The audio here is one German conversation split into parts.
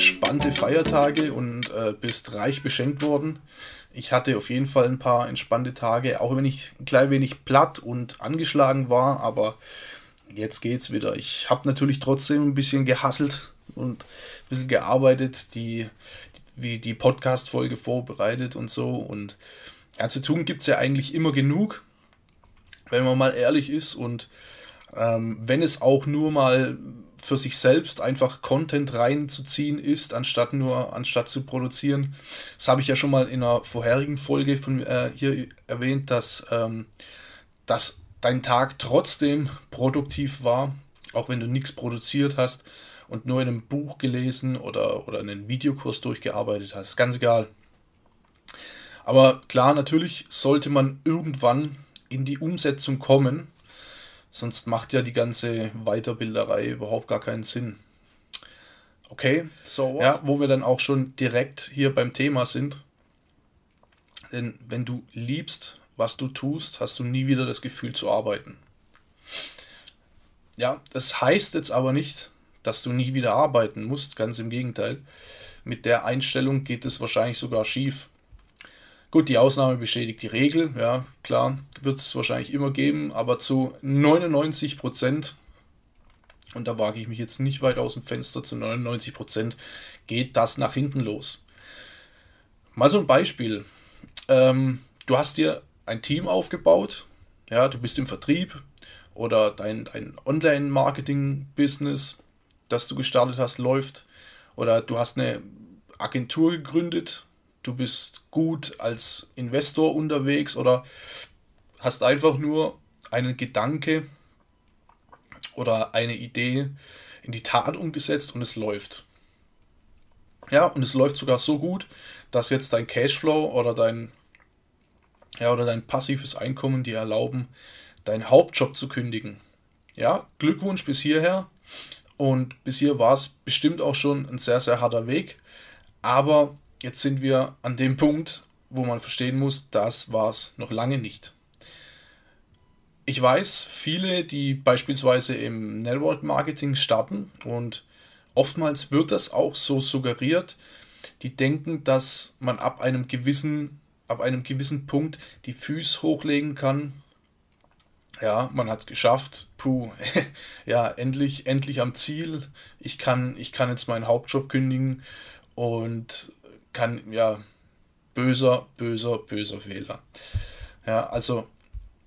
entspannte Feiertage und äh, bist reich beschenkt worden. Ich hatte auf jeden Fall ein paar entspannte Tage, auch wenn ich ein klein wenig platt und angeschlagen war, aber jetzt geht's wieder. Ich habe natürlich trotzdem ein bisschen gehasselt und ein bisschen gearbeitet, die, wie die Podcast-Folge vorbereitet und so. Und ja, zu tun gibt es ja eigentlich immer genug, wenn man mal ehrlich ist. Und ähm, wenn es auch nur mal für sich selbst einfach Content reinzuziehen ist, anstatt nur, anstatt zu produzieren. Das habe ich ja schon mal in einer vorherigen Folge von äh, hier erwähnt, dass, ähm, dass dein Tag trotzdem produktiv war, auch wenn du nichts produziert hast und nur in einem Buch gelesen oder, oder einen Videokurs durchgearbeitet hast. Ganz egal. Aber klar, natürlich sollte man irgendwann in die Umsetzung kommen Sonst macht ja die ganze Weiterbilderei überhaupt gar keinen Sinn. Okay, so what? ja, wo wir dann auch schon direkt hier beim Thema sind. Denn wenn du liebst, was du tust, hast du nie wieder das Gefühl zu arbeiten. Ja, das heißt jetzt aber nicht, dass du nie wieder arbeiten musst, ganz im Gegenteil. Mit der Einstellung geht es wahrscheinlich sogar schief. Gut, die Ausnahme bestätigt die Regel, ja, klar, wird es wahrscheinlich immer geben, aber zu 99 Prozent, und da wage ich mich jetzt nicht weit aus dem Fenster, zu 99 Prozent geht das nach hinten los. Mal so ein Beispiel. Ähm, du hast dir ein Team aufgebaut, ja, du bist im Vertrieb oder dein, dein Online-Marketing-Business, das du gestartet hast, läuft, oder du hast eine Agentur gegründet, du bist gut als Investor unterwegs oder hast einfach nur einen Gedanke oder eine Idee in die Tat umgesetzt und es läuft. Ja, und es läuft sogar so gut, dass jetzt dein Cashflow oder dein ja, oder dein passives Einkommen dir erlauben, deinen Hauptjob zu kündigen. Ja, Glückwunsch bis hierher. Und bis hier war es bestimmt auch schon ein sehr, sehr harter Weg. Aber jetzt sind wir an dem Punkt, wo man verstehen muss, das war es noch lange nicht. Ich weiß, viele, die beispielsweise im Network Marketing starten und oftmals wird das auch so suggeriert, die denken, dass man ab einem gewissen, ab einem gewissen Punkt die Füße hochlegen kann. Ja, man hat es geschafft. Puh, ja, endlich, endlich am Ziel. Ich kann, ich kann jetzt meinen Hauptjob kündigen und kann, ja, böser, böser, böser Fehler. Ja, also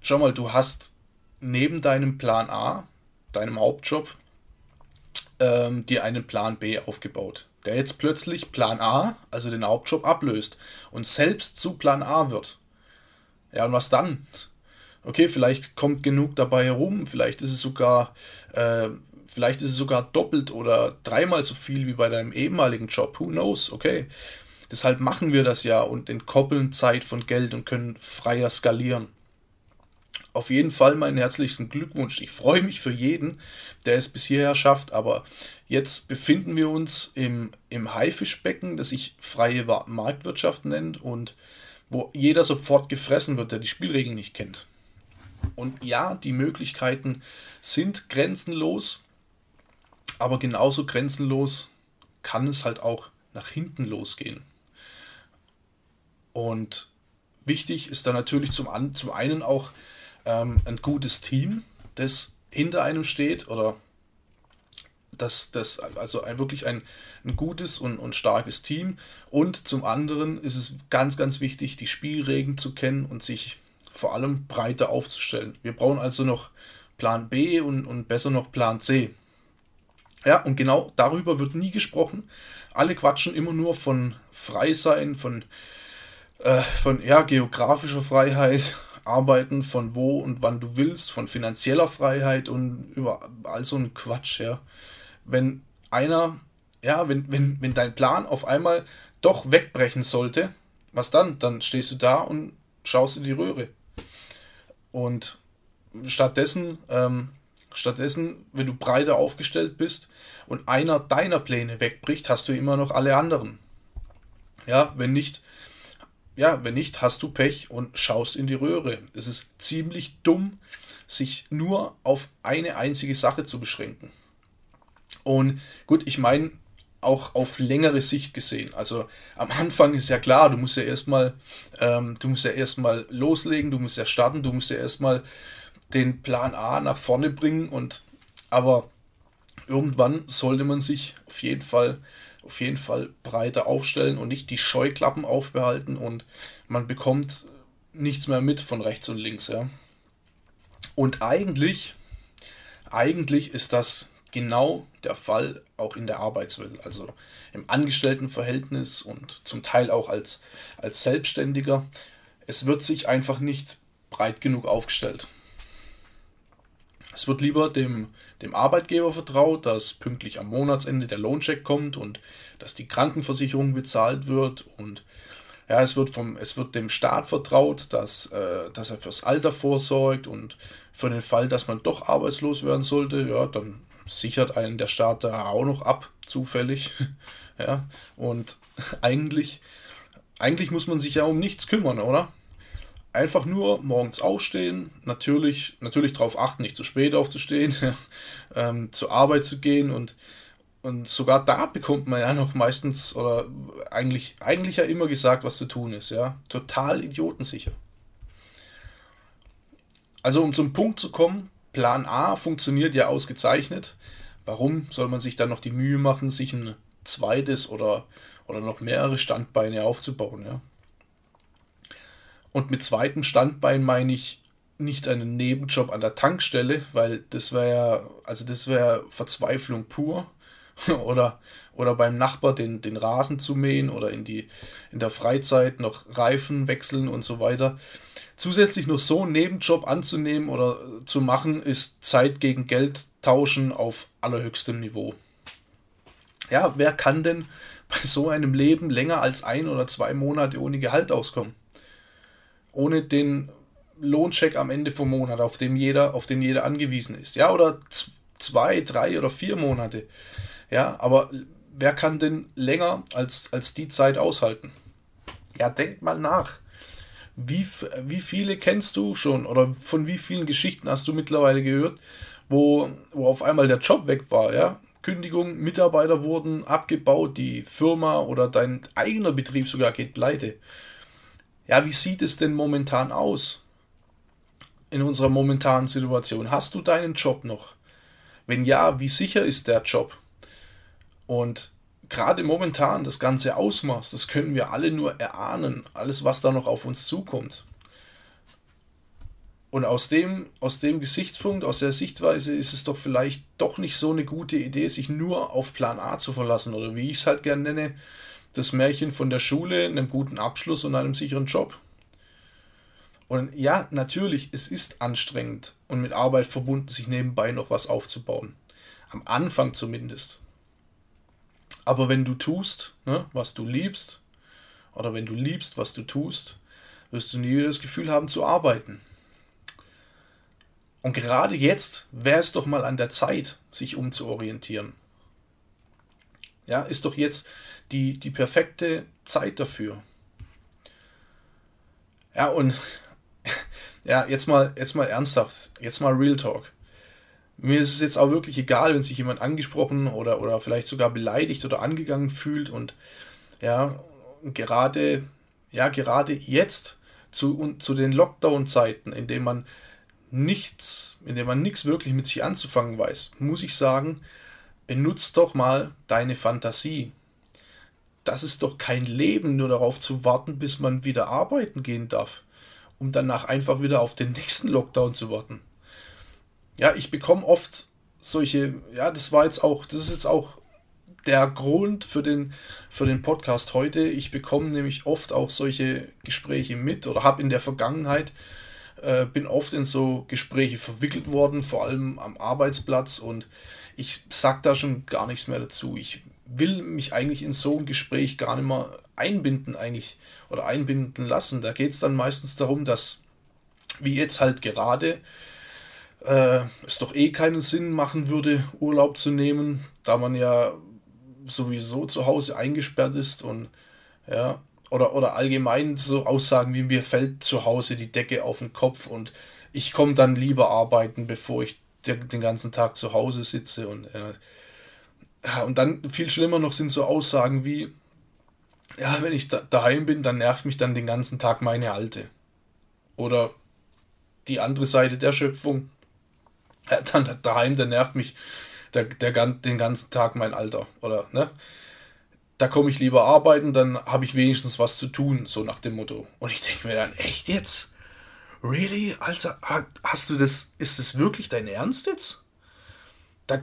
schau mal, du hast neben deinem Plan A, deinem Hauptjob, ähm, dir einen Plan B aufgebaut, der jetzt plötzlich Plan A, also den Hauptjob, ablöst und selbst zu Plan A wird. Ja, und was dann? Okay, vielleicht kommt genug dabei herum, vielleicht ist es sogar, äh, vielleicht ist es sogar doppelt oder dreimal so viel wie bei deinem ehemaligen Job. Who knows? Okay. Deshalb machen wir das ja und entkoppeln Zeit von Geld und können freier skalieren. Auf jeden Fall meinen herzlichsten Glückwunsch. Ich freue mich für jeden, der es bis hierher schafft, aber jetzt befinden wir uns im, im Haifischbecken, das sich freie Marktwirtschaft nennt und wo jeder sofort gefressen wird, der die Spielregeln nicht kennt. Und ja, die Möglichkeiten sind grenzenlos, aber genauso grenzenlos kann es halt auch nach hinten losgehen. Und wichtig ist da natürlich zum, an, zum einen auch ähm, ein gutes Team, das hinter einem steht oder das, das also ein, wirklich ein, ein gutes und, und starkes Team. Und zum anderen ist es ganz, ganz wichtig, die Spielregeln zu kennen und sich vor allem breiter aufzustellen. Wir brauchen also noch Plan B und, und besser noch Plan C. Ja, und genau darüber wird nie gesprochen. Alle quatschen immer nur von Freisein, von äh, von ja, geografischer Freiheit, Arbeiten von wo und wann du willst, von finanzieller Freiheit und über all so ein Quatsch, ja. Wenn einer ja, wenn, wenn, wenn dein Plan auf einmal doch wegbrechen sollte, was dann? Dann stehst du da und schaust in die Röhre. Und stattdessen, ähm, stattdessen, wenn du breiter aufgestellt bist und einer deiner Pläne wegbricht, hast du immer noch alle anderen. Ja, wenn nicht, ja, wenn nicht, hast du Pech und schaust in die Röhre. Es ist ziemlich dumm, sich nur auf eine einzige Sache zu beschränken. Und gut, ich meine, auch auf längere Sicht gesehen. Also am Anfang ist ja klar, du musst ja erstmal, ähm, du musst ja erstmal loslegen, du musst ja starten, du musst ja erstmal den Plan A nach vorne bringen und aber irgendwann sollte man sich auf jeden Fall auf jeden Fall breiter aufstellen und nicht die Scheuklappen aufbehalten und man bekommt nichts mehr mit von rechts und links, ja. Und eigentlich eigentlich ist das genau der Fall auch in der Arbeitswelt, also im Angestelltenverhältnis und zum Teil auch als, als Selbstständiger. Es wird sich einfach nicht breit genug aufgestellt. Es wird lieber dem, dem Arbeitgeber vertraut, dass pünktlich am Monatsende der Lohncheck kommt und dass die Krankenversicherung bezahlt wird und ja, es wird, vom, es wird dem Staat vertraut, dass, äh, dass er fürs Alter vorsorgt und für den Fall, dass man doch arbeitslos werden sollte, ja, dann sichert einen der Staat da auch noch ab, zufällig. ja, und eigentlich, eigentlich muss man sich ja um nichts kümmern, oder? Einfach nur morgens aufstehen, natürlich, natürlich darauf achten, nicht zu spät aufzustehen, ähm, zur Arbeit zu gehen und, und sogar da bekommt man ja noch meistens oder eigentlich, eigentlich ja immer gesagt, was zu tun ist, ja. Total idiotensicher. Also um zum Punkt zu kommen, Plan A funktioniert ja ausgezeichnet. Warum soll man sich dann noch die Mühe machen, sich ein zweites oder, oder noch mehrere Standbeine aufzubauen? Ja? Und mit zweitem Standbein meine ich nicht einen Nebenjob an der Tankstelle, weil das wäre also das wäre Verzweiflung pur. oder, oder beim Nachbar den, den Rasen zu mähen oder in, die, in der Freizeit noch Reifen wechseln und so weiter. Zusätzlich nur so einen Nebenjob anzunehmen oder zu machen, ist Zeit gegen Geld tauschen auf allerhöchstem Niveau. Ja, wer kann denn bei so einem Leben länger als ein oder zwei Monate ohne Gehalt auskommen? Ohne den Lohncheck am Ende vom Monat, auf dem jeder, auf den jeder angewiesen ist. Ja, oder zwei, drei oder vier Monate. Ja, aber wer kann denn länger als, als die Zeit aushalten? Ja, denkt mal nach. Wie, wie viele kennst du schon oder von wie vielen Geschichten hast du mittlerweile gehört, wo, wo auf einmal der Job weg war, ja? Kündigung, Mitarbeiter wurden abgebaut, die Firma oder dein eigener Betrieb sogar geht pleite. Ja, wie sieht es denn momentan aus? In unserer momentanen Situation. Hast du deinen Job noch? Wenn ja, wie sicher ist der Job? Und gerade momentan das ganze Ausmaß, das können wir alle nur erahnen, alles, was da noch auf uns zukommt. Und aus dem, aus dem Gesichtspunkt, aus der Sichtweise ist es doch vielleicht doch nicht so eine gute Idee, sich nur auf Plan A zu verlassen oder wie ich es halt gerne nenne, das Märchen von der Schule, einem guten Abschluss und einem sicheren Job. Und ja, natürlich, es ist anstrengend und mit Arbeit verbunden, sich nebenbei noch was aufzubauen. Am Anfang zumindest. Aber wenn du tust, ne, was du liebst, oder wenn du liebst, was du tust, wirst du nie das Gefühl haben zu arbeiten. Und gerade jetzt wäre es doch mal an der Zeit, sich umzuorientieren. Ja, ist doch jetzt die, die perfekte Zeit dafür. Ja, und ja, jetzt mal, jetzt mal ernsthaft, jetzt mal Real Talk mir ist es jetzt auch wirklich egal, wenn sich jemand angesprochen oder, oder vielleicht sogar beleidigt oder angegangen fühlt und ja, gerade, ja, gerade jetzt zu, zu den Lockdown-Zeiten, in denen man nichts, in dem man nichts wirklich mit sich anzufangen weiß, muss ich sagen, benutzt doch mal deine Fantasie. Das ist doch kein Leben, nur darauf zu warten, bis man wieder arbeiten gehen darf, um danach einfach wieder auf den nächsten Lockdown zu warten ja, ich bekomme oft solche, ja, das war jetzt auch, das ist jetzt auch der Grund für den, für den Podcast heute. Ich bekomme nämlich oft auch solche Gespräche mit oder habe in der Vergangenheit, äh, bin oft in so Gespräche verwickelt worden, vor allem am Arbeitsplatz und ich sag da schon gar nichts mehr dazu. Ich will mich eigentlich in so ein Gespräch gar nicht mehr einbinden eigentlich oder einbinden lassen. Da geht es dann meistens darum, dass, wie jetzt halt gerade, äh, es doch eh keinen Sinn machen würde, Urlaub zu nehmen, da man ja sowieso zu Hause eingesperrt ist und ja, oder, oder allgemein so Aussagen wie mir fällt zu Hause die Decke auf den Kopf und ich komme dann lieber arbeiten, bevor ich den ganzen Tag zu Hause sitze und äh, und dann viel schlimmer noch sind so Aussagen wie ja, wenn ich da, daheim bin, dann nervt mich dann den ganzen Tag meine Alte. Oder die andere Seite der Schöpfung. Ja, dann daheim, dann nervt mich der, der, den ganzen Tag mein Alter. Oder, ne? Da komme ich lieber arbeiten, dann habe ich wenigstens was zu tun, so nach dem Motto. Und ich denke mir dann, echt jetzt? Really? Alter, hast du das, ist das wirklich dein Ernst jetzt? Da,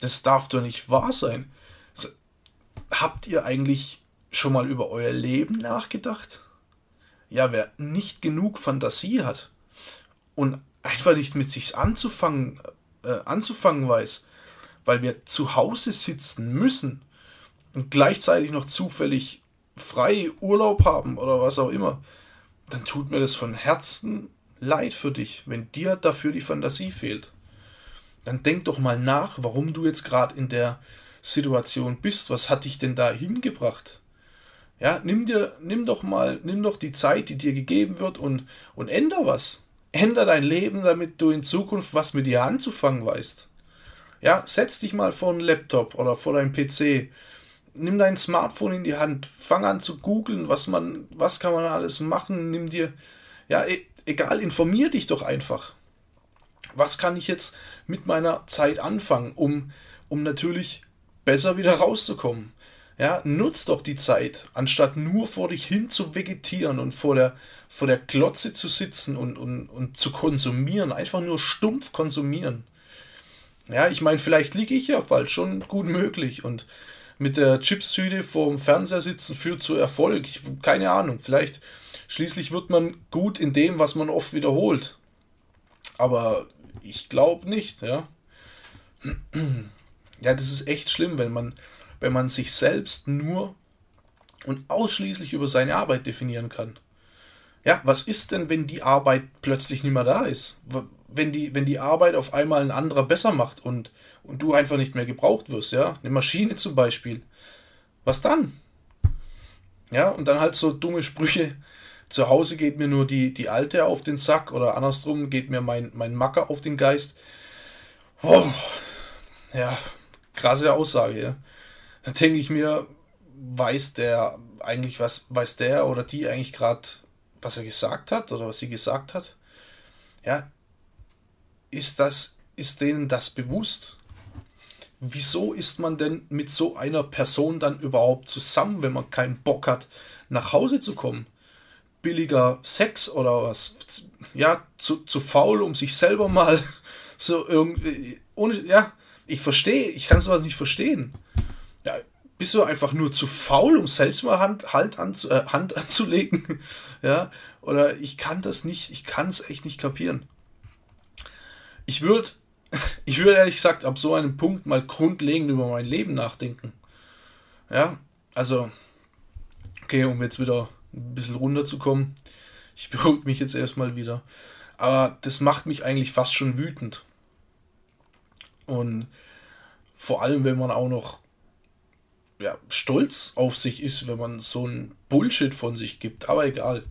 das darf doch nicht wahr sein. So, habt ihr eigentlich schon mal über euer Leben nachgedacht? Ja, wer nicht genug Fantasie hat und einfach nicht mit sich anzufangen, äh, anzufangen weiß, weil wir zu Hause sitzen müssen und gleichzeitig noch zufällig frei Urlaub haben oder was auch immer, dann tut mir das von Herzen leid für dich, wenn dir dafür die Fantasie fehlt. Dann denk doch mal nach, warum du jetzt gerade in der Situation bist. Was hat dich denn da hingebracht? Ja, nimm dir, nimm doch mal, nimm doch die Zeit, die dir gegeben wird und, und änder was. Änder dein Leben, damit du in Zukunft was mit dir anzufangen weißt. Ja, setz dich mal vor einen Laptop oder vor deinen PC. Nimm dein Smartphone in die Hand, fang an zu googeln, was man, was kann man alles machen, nimm dir, ja, e egal, informier dich doch einfach. Was kann ich jetzt mit meiner Zeit anfangen, um, um natürlich besser wieder rauszukommen? Ja, nutz doch die Zeit, anstatt nur vor dich hin zu vegetieren und vor der, vor der Klotze zu sitzen und, und, und zu konsumieren. Einfach nur stumpf konsumieren. Ja, ich meine, vielleicht liege ich ja falsch, schon gut möglich. Und mit der Chipstüte vorm Fernseher sitzen führt zu Erfolg. Ich, keine Ahnung, vielleicht schließlich wird man gut in dem, was man oft wiederholt. Aber ich glaube nicht, ja. Ja, das ist echt schlimm, wenn man wenn man sich selbst nur und ausschließlich über seine Arbeit definieren kann. Ja, was ist denn, wenn die Arbeit plötzlich nicht mehr da ist? Wenn die, wenn die Arbeit auf einmal ein anderer besser macht und, und du einfach nicht mehr gebraucht wirst, ja? Eine Maschine zum Beispiel. Was dann? Ja, und dann halt so dumme Sprüche. Zu Hause geht mir nur die, die Alte auf den Sack oder andersrum geht mir mein, mein Macker auf den Geist. Oh, ja, krasse Aussage, ja. Da denke ich mir, weiß der eigentlich was, weiß der oder die eigentlich gerade, was er gesagt hat oder was sie gesagt hat? Ja, ist das, ist denen das bewusst? Wieso ist man denn mit so einer Person dann überhaupt zusammen, wenn man keinen Bock hat, nach Hause zu kommen? Billiger Sex oder was? Ja, zu, zu faul, um sich selber mal so irgendwie. Ohne, ja, ich verstehe, ich kann sowas nicht verstehen ja, bist du einfach nur zu faul, um selbst mal Hand, halt anzu, äh, Hand anzulegen? ja, oder ich kann das nicht, ich kann es echt nicht kapieren. Ich würde, ich würde ehrlich gesagt ab so einem Punkt mal grundlegend über mein Leben nachdenken. Ja, also, okay, um jetzt wieder ein bisschen runterzukommen. Ich beruhige mich jetzt erstmal wieder. Aber das macht mich eigentlich fast schon wütend. Und vor allem, wenn man auch noch ja, stolz auf sich ist, wenn man so ein Bullshit von sich gibt. Aber egal.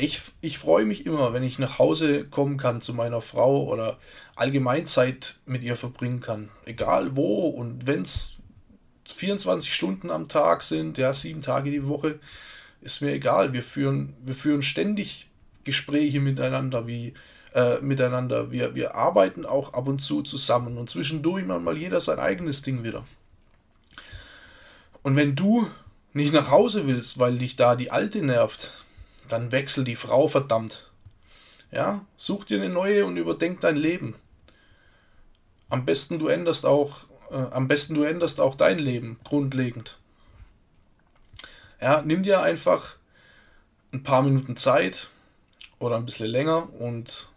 Ich, ich freue mich immer, wenn ich nach Hause kommen kann zu meiner Frau oder allgemein Zeit mit ihr verbringen kann. Egal wo und wenn es 24 Stunden am Tag sind, ja, sieben Tage die Woche, ist mir egal. Wir führen, wir führen ständig Gespräche miteinander, wie äh, miteinander. Wir, wir arbeiten auch ab und zu zusammen und zwischendurch mal jeder sein eigenes Ding wieder. Und wenn du nicht nach Hause willst, weil dich da die Alte nervt, dann wechsel die Frau verdammt. Ja, such dir eine neue und überdenk dein Leben. Am besten du änderst auch, äh, am besten du änderst auch dein Leben grundlegend. Ja, nimm dir einfach ein paar Minuten Zeit oder ein bisschen länger und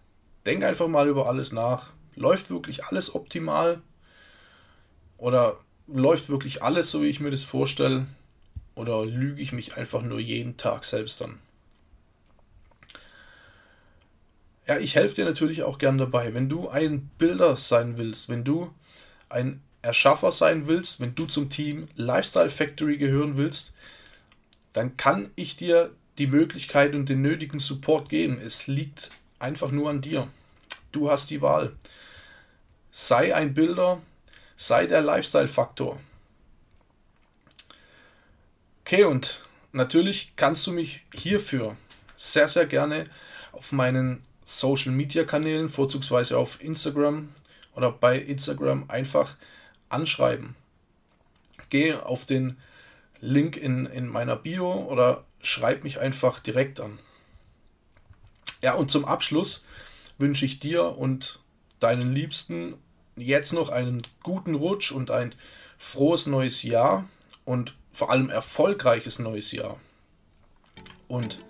denk einfach mal über alles nach. Läuft wirklich alles optimal? Oder läuft wirklich alles so, wie ich mir das vorstelle? Oder lüge ich mich einfach nur jeden Tag selbst an? Ja, ich helfe dir natürlich auch gern dabei. Wenn du ein Bilder sein willst, wenn du ein Erschaffer sein willst, wenn du zum Team Lifestyle Factory gehören willst, dann kann ich dir die Möglichkeit und den nötigen Support geben. Es liegt einfach nur an dir. Du hast die Wahl. Sei ein Bilder, sei der Lifestyle-Faktor. Okay, und natürlich kannst du mich hierfür sehr, sehr gerne auf meinen Social Media Kanälen, vorzugsweise auf Instagram oder bei Instagram einfach anschreiben. Geh auf den Link in, in meiner Bio oder schreib mich einfach direkt an. Ja, und zum Abschluss wünsche ich dir und deinen Liebsten jetzt noch einen guten Rutsch und ein frohes neues Jahr und vor allem erfolgreiches neues Jahr. Und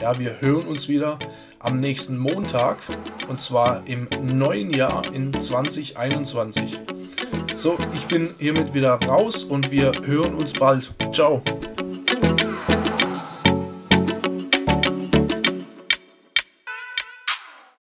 ja, wir hören uns wieder am nächsten Montag und zwar im neuen Jahr in 2021. So, ich bin hiermit wieder raus und wir hören uns bald. Ciao.